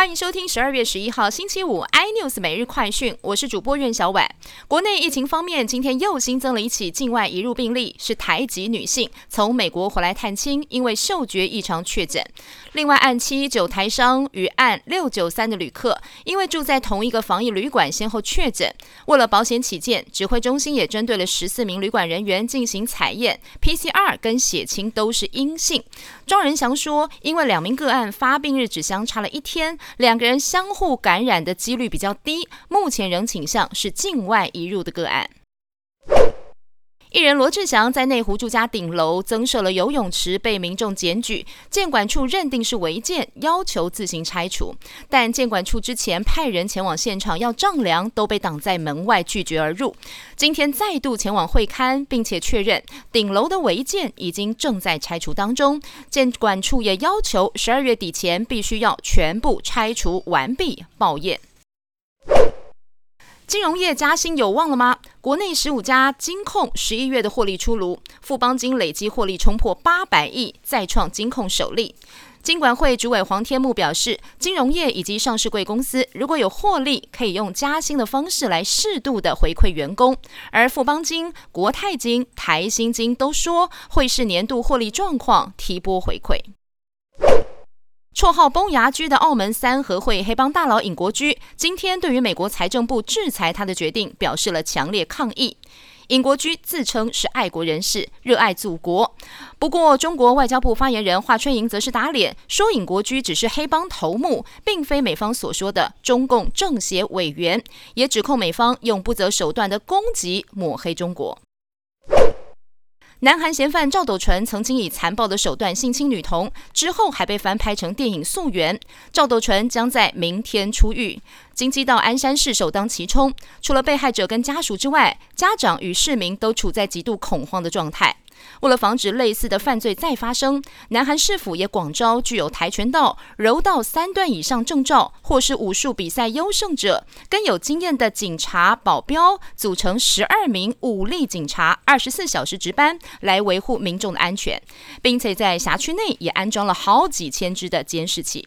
欢迎收听十二月十一号星期五 iNews 每日快讯，我是主播苑小婉。国内疫情方面，今天又新增了一起境外移入病例，是台籍女性从美国回来探亲，因为嗅觉异常确诊。另外，案七九台商与案六九三的旅客，因为住在同一个防疫旅馆，先后确诊。为了保险起见，指挥中心也针对了十四名旅馆人员进行采验，PCR 跟血清都是阴性。庄仁祥说，因为两名个案发病日只相差了一天。两个人相互感染的几率比较低，目前仍倾向是境外移入的个案。艺人罗志祥在内湖住家顶楼增设了游泳池，被民众检举，监管处认定是违建，要求自行拆除。但监管处之前派人前往现场要丈量，都被挡在门外，拒绝而入。今天再度前往会勘，并且确认顶楼的违建已经正在拆除当中。监管处也要求十二月底前必须要全部拆除完毕，报验。金融业加薪有望了吗？国内十五家金控十一月的获利出炉，富邦金累计获利冲破八百亿，再创金控首例。金管会主委黄天木表示，金融业以及上市贵公司如果有获利，可以用加薪的方式来适度的回馈员工。而富邦金、国泰金、台新金都说会是年度获利状况提拨回馈。绰号“崩牙驹”的澳门三合会黑帮大佬尹国驹，今天对于美国财政部制裁他的决定表示了强烈抗议。尹国驹自称是爱国人士，热爱祖国。不过，中国外交部发言人华春莹则是打脸，说尹国驹只是黑帮头目，并非美方所说的中共政协委员，也指控美方用不择手段的攻击抹黑中国。南韩嫌犯赵斗淳曾经以残暴的手段性侵女童，之后还被翻拍成电影《溯源》。赵斗淳将在明天出狱。京畿道鞍山市首当其冲，除了被害者跟家属之外，家长与市民都处在极度恐慌的状态。为了防止类似的犯罪再发生，南韩市府也广招具有跆拳道、柔道三段以上证照，或是武术比赛优胜者，跟有经验的警察保镖，组成十二名武力警察，二十四小时值班，来维护民众的安全，并且在辖区内也安装了好几千只的监视器。